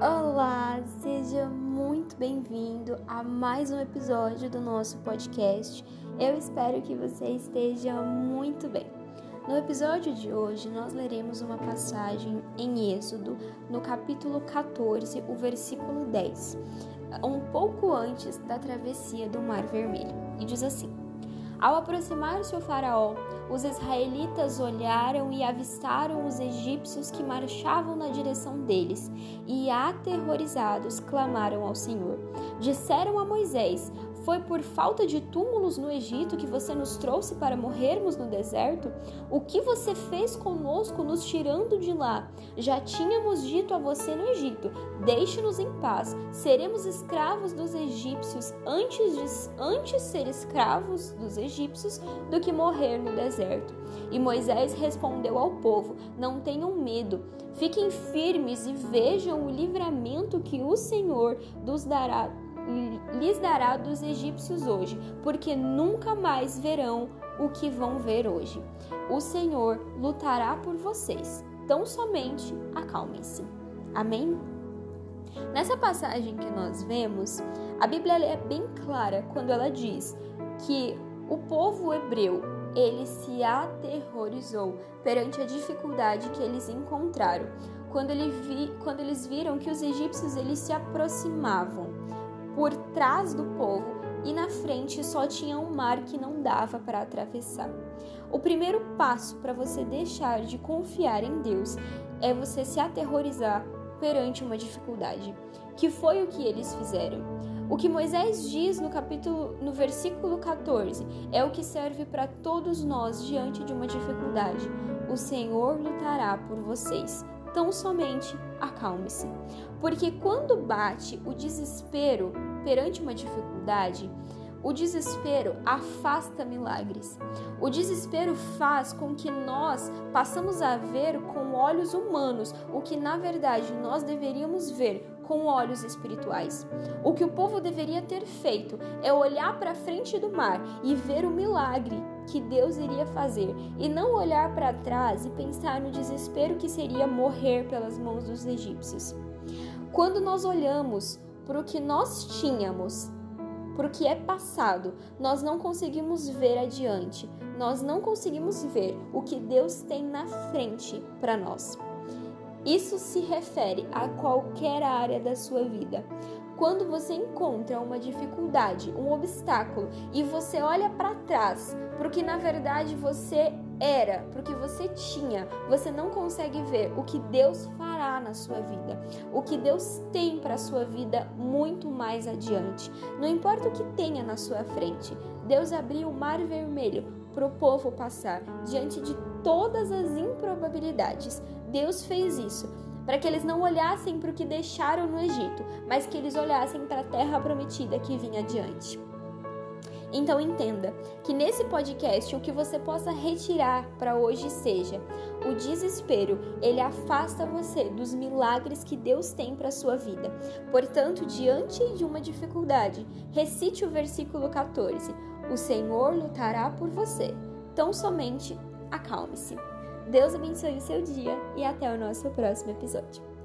Olá, seja muito bem-vindo a mais um episódio do nosso podcast. Eu espero que você esteja muito bem. No episódio de hoje, nós leremos uma passagem em Êxodo, no capítulo 14, o versículo 10, um pouco antes da travessia do Mar Vermelho. E diz assim: Ao aproximar-se o Faraó, os israelitas olharam e avistaram os egípcios que marchavam na direção deles, e aterrorizados clamaram ao Senhor. Disseram a Moisés: Foi por falta de túmulos no Egito que você nos trouxe para morrermos no deserto? O que você fez conosco nos tirando de lá? Já tínhamos dito a você no Egito: Deixe-nos em paz, seremos escravos dos egípcios antes de antes ser escravos dos egípcios do que morrer no deserto deserto. E Moisés respondeu ao povo: Não tenham medo, fiquem firmes e vejam o livramento que o Senhor dará, lhes dará dos egípcios hoje, porque nunca mais verão o que vão ver hoje. O Senhor lutará por vocês, tão somente acalmem-se. Amém? Nessa passagem que nós vemos, a Bíblia é bem clara quando ela diz que o povo hebreu ele se aterrorizou perante a dificuldade que eles encontraram, quando, ele vi, quando eles viram que os egípcios eles se aproximavam por trás do povo e na frente só tinha um mar que não dava para atravessar. O primeiro passo para você deixar de confiar em Deus é você se aterrorizar perante uma dificuldade, que foi o que eles fizeram. O que Moisés diz no capítulo, no versículo 14, é o que serve para todos nós diante de uma dificuldade. O Senhor lutará por vocês. Tão somente acalme-se. Porque quando bate o desespero perante uma dificuldade, o desespero afasta milagres. O desespero faz com que nós passamos a ver com olhos humanos o que na verdade nós deveríamos ver com olhos espirituais. O que o povo deveria ter feito é olhar para frente do mar e ver o milagre que Deus iria fazer e não olhar para trás e pensar no desespero que seria morrer pelas mãos dos egípcios. Quando nós olhamos para o que nós tínhamos, para o que é passado, nós não conseguimos ver adiante, nós não conseguimos ver o que Deus tem na frente para nós. Isso se refere a qualquer área da sua vida. Quando você encontra uma dificuldade, um obstáculo e você olha para trás, o que na verdade você era, o que você tinha, você não consegue ver o que Deus fará na sua vida, o que Deus tem para a sua vida muito mais adiante. Não importa o que tenha na sua frente, Deus abriu o mar vermelho para o povo passar diante de todas as improbabilidades. Deus fez isso para que eles não olhassem para o que deixaram no Egito, mas que eles olhassem para a terra prometida que vinha adiante. Então entenda que nesse podcast o que você possa retirar para hoje seja o desespero, ele afasta você dos milagres que Deus tem para sua vida. Portanto, diante de uma dificuldade, recite o versículo 14: O Senhor lutará por você. Tão somente acalme-se. Deus abençoe o seu dia e até o nosso próximo episódio.